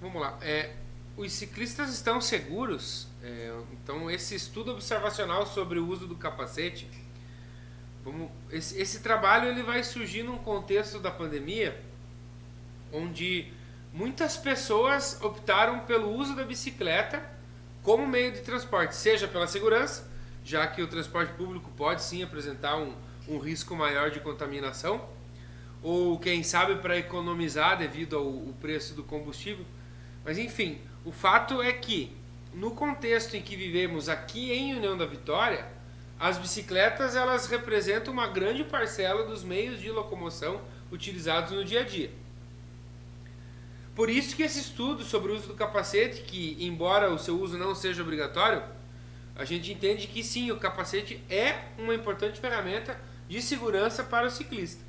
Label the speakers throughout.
Speaker 1: vamos lá. É, os ciclistas estão seguros? É, então, esse estudo observacional sobre o uso do capacete, vamos, esse, esse trabalho ele vai surgir num contexto da pandemia, onde muitas pessoas optaram pelo uso da bicicleta como meio de transporte, seja pela segurança, já que o transporte público pode sim apresentar um, um risco maior de contaminação, ou quem sabe para economizar devido ao, ao preço do combustível. Mas enfim, o fato é que no contexto em que vivemos aqui em União da Vitória, as bicicletas elas representam uma grande parcela dos meios de locomoção utilizados no dia a dia. Por isso que esse estudo sobre o uso do capacete, que embora o seu uso não seja obrigatório, a gente entende que sim, o capacete é uma importante ferramenta de segurança para o ciclista.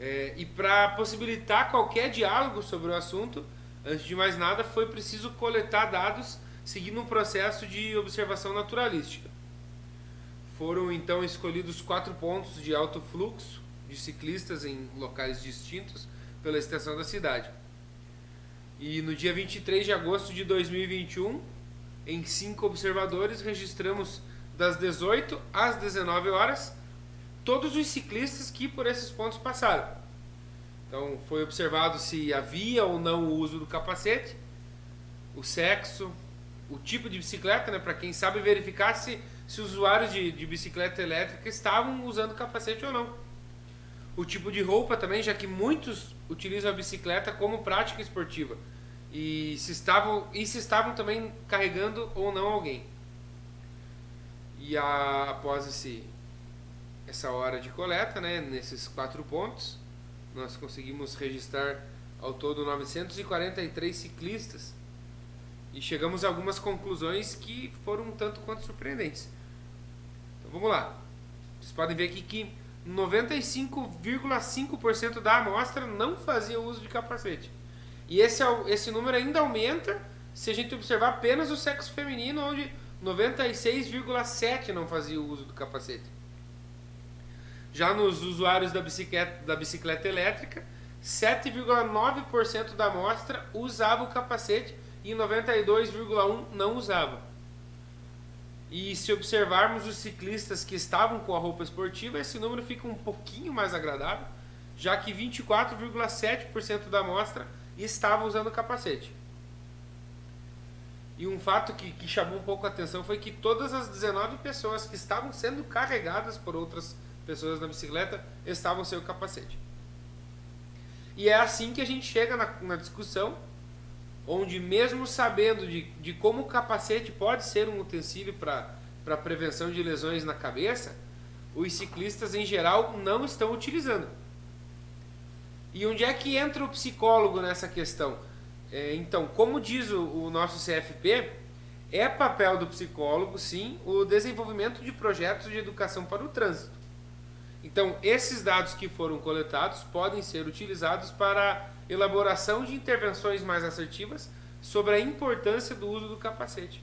Speaker 1: É, e para possibilitar qualquer diálogo sobre o assunto, antes de mais nada, foi preciso coletar dados seguindo um processo de observação naturalística. Foram então escolhidos quatro pontos de alto fluxo de ciclistas em locais distintos pela extensão da cidade. E no dia 23 de agosto de 2021, em cinco observadores, registramos das 18 às 19 horas todos os ciclistas que por esses pontos passaram. Então foi observado se havia ou não o uso do capacete, o sexo, o tipo de bicicleta, né, para quem sabe verificar se, se usuários de, de bicicleta elétrica estavam usando capacete ou não. O tipo de roupa também, já que muitos utilizam a bicicleta como prática esportiva. E se estavam, e se estavam também carregando ou não alguém. E a, após esse, essa hora de coleta, né, nesses quatro pontos, nós conseguimos registrar ao todo 943 ciclistas e chegamos a algumas conclusões que foram um tanto quanto surpreendentes. Então vamos lá. Vocês podem ver aqui que 95,5% da amostra não fazia uso de capacete. E esse, esse número ainda aumenta se a gente observar apenas o sexo feminino, onde 96,7% não fazia uso do capacete. Já nos usuários da bicicleta, da bicicleta elétrica, 7,9% da amostra usava o capacete e 92,1% não usava. E se observarmos os ciclistas que estavam com a roupa esportiva, esse número fica um pouquinho mais agradável, já que 24,7% da amostra estava usando capacete. E um fato que, que chamou um pouco a atenção foi que todas as 19 pessoas que estavam sendo carregadas por outras pessoas na bicicleta estavam sem o capacete. E é assim que a gente chega na, na discussão, onde mesmo sabendo de, de como o capacete pode ser um utensílio para prevenção de lesões na cabeça, os ciclistas em geral não estão utilizando. E onde é que entra o psicólogo nessa questão? É, então, como diz o, o nosso CFP, é papel do psicólogo, sim, o desenvolvimento de projetos de educação para o trânsito. Então, esses dados que foram coletados podem ser utilizados para elaboração de intervenções mais assertivas sobre a importância do uso do capacete.